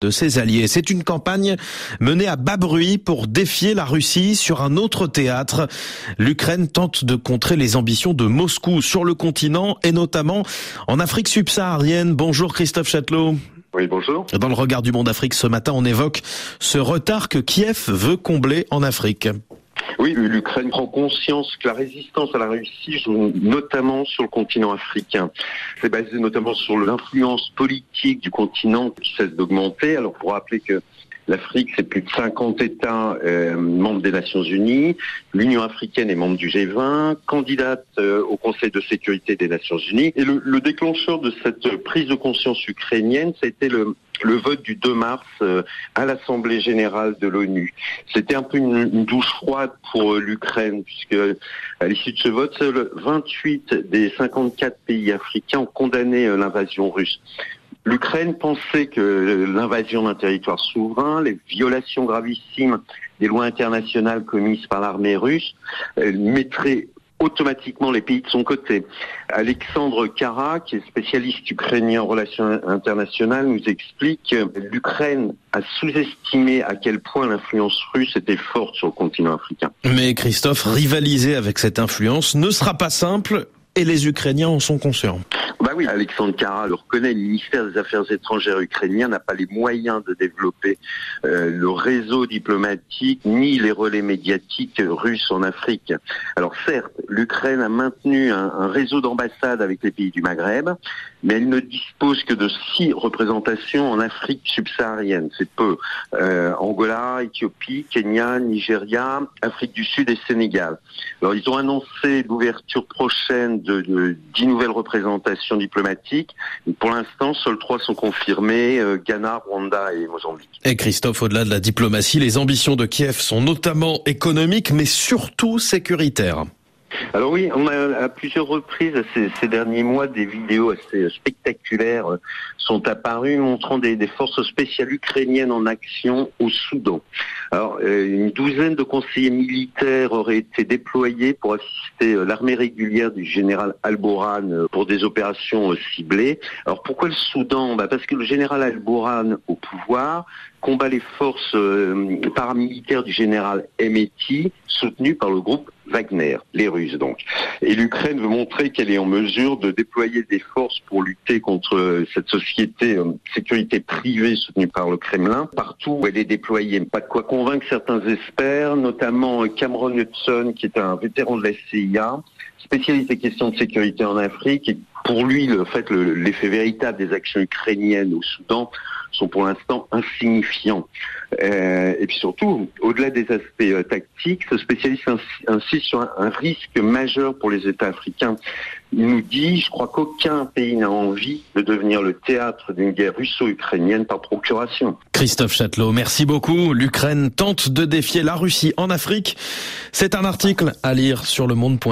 de ses alliés. C'est une campagne menée à bas bruit pour défier la Russie sur un autre théâtre. L'Ukraine tente de contrer les ambitions de Moscou sur le continent et notamment en Afrique subsaharienne. Bonjour Christophe Châtelot. Oui, bonjour. Dans le regard du monde Afrique ce matin, on évoque ce retard que Kiev veut combler en Afrique. Oui, l'Ukraine prend conscience que la résistance à la Russie joue notamment sur le continent africain. C'est basé notamment sur l'influence politique du continent qui cesse d'augmenter. Alors pour rappeler que L'Afrique, c'est plus de 50 États euh, membres des Nations Unies. L'Union africaine est membre du G20, candidate euh, au Conseil de sécurité des Nations Unies. Et le, le, déclencheur de cette prise de conscience ukrainienne, ça a été le, le vote du 2 mars euh, à l'Assemblée générale de l'ONU. C'était un peu une, une, douche froide pour l'Ukraine, puisque à l'issue de ce vote, seuls 28 des 54 pays africains ont condamné l'invasion russe. L'Ukraine pensait que l'invasion d'un territoire souverain, les violations gravissimes des lois internationales commises par l'armée russe mettraient automatiquement les pays de son côté. Alexandre Kara, qui est spécialiste ukrainien en relations internationales, nous explique que l'Ukraine a sous-estimé à quel point l'influence russe était forte sur le continent africain. Mais Christophe, rivaliser avec cette influence ne sera pas simple et les Ukrainiens en sont conscients. Bah Alexandre Kara le reconnaît, le ministère des Affaires étrangères ukrainien n'a pas les moyens de développer euh, le réseau diplomatique ni les relais médiatiques russes en Afrique. Alors certes, l'Ukraine a maintenu un réseau d'ambassades avec les pays du Maghreb, mais elle ne dispose que de six représentations en Afrique subsaharienne. C'est peu. Euh, Angola, Éthiopie, Kenya, Nigeria, Afrique du Sud et Sénégal. Alors ils ont annoncé l'ouverture prochaine de, dix nouvelles représentations diplomatiques. Pour l'instant, seules trois sont confirmées, euh, Ghana, Rwanda et Mozambique. Et Christophe, au-delà de la diplomatie, les ambitions de Kiev sont notamment économiques, mais surtout sécuritaires. Alors oui, on a à plusieurs reprises ces, derniers mois des vidéos assez spectaculaires sont apparues montrant des, forces spéciales ukrainiennes en action au Soudan. Alors euh, une douzaine de conseillers militaires auraient été déployés pour assister euh, l'armée régulière du général Al-Boran euh, pour des opérations ciblées. Alors pourquoi le Soudan? Bah Parce que le général Al-Boran au pouvoir combat les forces paramilitaires du général Emeti soutenu par le groupe Wagner, les Russes donc. Et l'Ukraine veut montrer qu'elle est en mesure de déployer des forces pour lutter contre cette société euh, sécurité privée soutenue par le Kremlin, partout où elle est déployée. Pas de quoi convaincre certains experts, notamment Cameron Hudson, qui est un vétéran de la CIA, spécialiste des questions de sécurité en Afrique. Et pour lui, le fait, l'effet véritable des actions ukrainiennes au Soudan sont pour l'instant insignifiants. Euh, et puis surtout, au-delà des aspects euh, tactiques, ce spécialiste insiste sur un, un, risque majeur pour les États africains. Il nous dit, je crois qu'aucun pays n'a envie de devenir le théâtre d'une guerre russo-ukrainienne par procuration. Christophe Châtelot, merci beaucoup. L'Ukraine tente de défier la Russie en Afrique. C'est un article à lire sur le monde.fr.